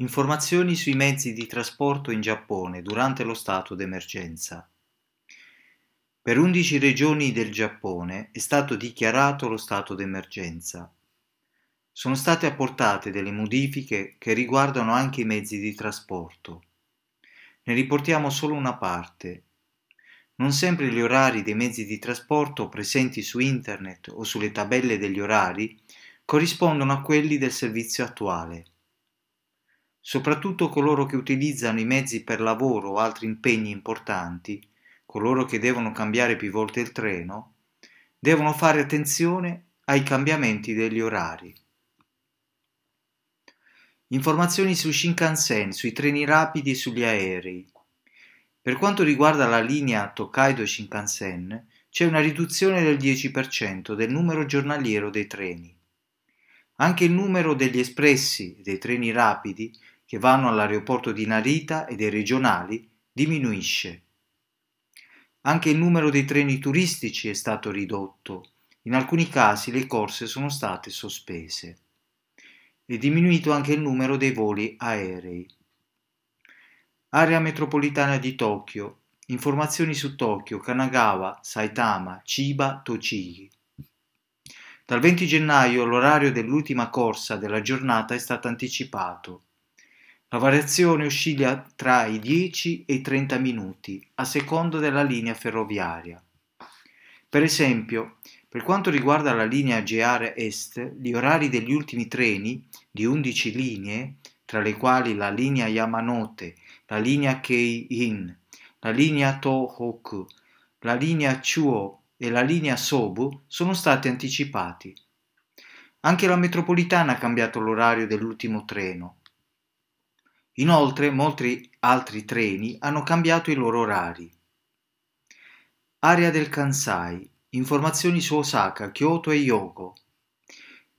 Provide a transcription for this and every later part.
Informazioni sui mezzi di trasporto in Giappone durante lo stato d'emergenza. Per 11 regioni del Giappone è stato dichiarato lo stato d'emergenza. Sono state apportate delle modifiche che riguardano anche i mezzi di trasporto. Ne riportiamo solo una parte. Non sempre gli orari dei mezzi di trasporto presenti su internet o sulle tabelle degli orari corrispondono a quelli del servizio attuale. Soprattutto coloro che utilizzano i mezzi per lavoro o altri impegni importanti, coloro che devono cambiare più volte il treno, devono fare attenzione ai cambiamenti degli orari. Informazioni su Shinkansen, sui treni rapidi e sugli aerei. Per quanto riguarda la linea Tokaido Shinkansen, c'è una riduzione del 10% del numero giornaliero dei treni. Anche il numero degli espressi dei treni rapidi che vanno all'aeroporto di Narita e dei regionali diminuisce. Anche il numero dei treni turistici è stato ridotto. In alcuni casi le corse sono state sospese. È diminuito anche il numero dei voli aerei. Area metropolitana di Tokyo. Informazioni su Tokyo, Kanagawa, Saitama, Chiba, Tochigi. Dal 20 gennaio l'orario dell'ultima corsa della giornata è stato anticipato. La variazione oscilla tra i 10 e i 30 minuti, a seconda della linea ferroviaria. Per esempio, per quanto riguarda la linea JR Est, gli orari degli ultimi treni, di 11 linee, tra le quali la linea Yamanote, la linea Kei-in, la linea Tohoku, la linea Chuo e la linea Sobu, sono stati anticipati. Anche la metropolitana ha cambiato l'orario dell'ultimo treno, Inoltre molti altri treni hanno cambiato i loro orari. Area del Kansai. Informazioni su Osaka, Kyoto e Yogo.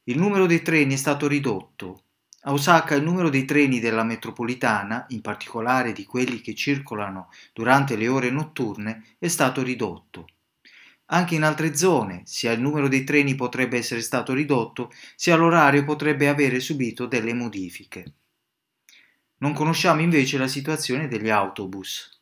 Il numero dei treni è stato ridotto. A Osaka il numero dei treni della metropolitana, in particolare di quelli che circolano durante le ore notturne, è stato ridotto. Anche in altre zone, sia il numero dei treni potrebbe essere stato ridotto, sia l'orario potrebbe avere subito delle modifiche. Non conosciamo invece la situazione degli autobus.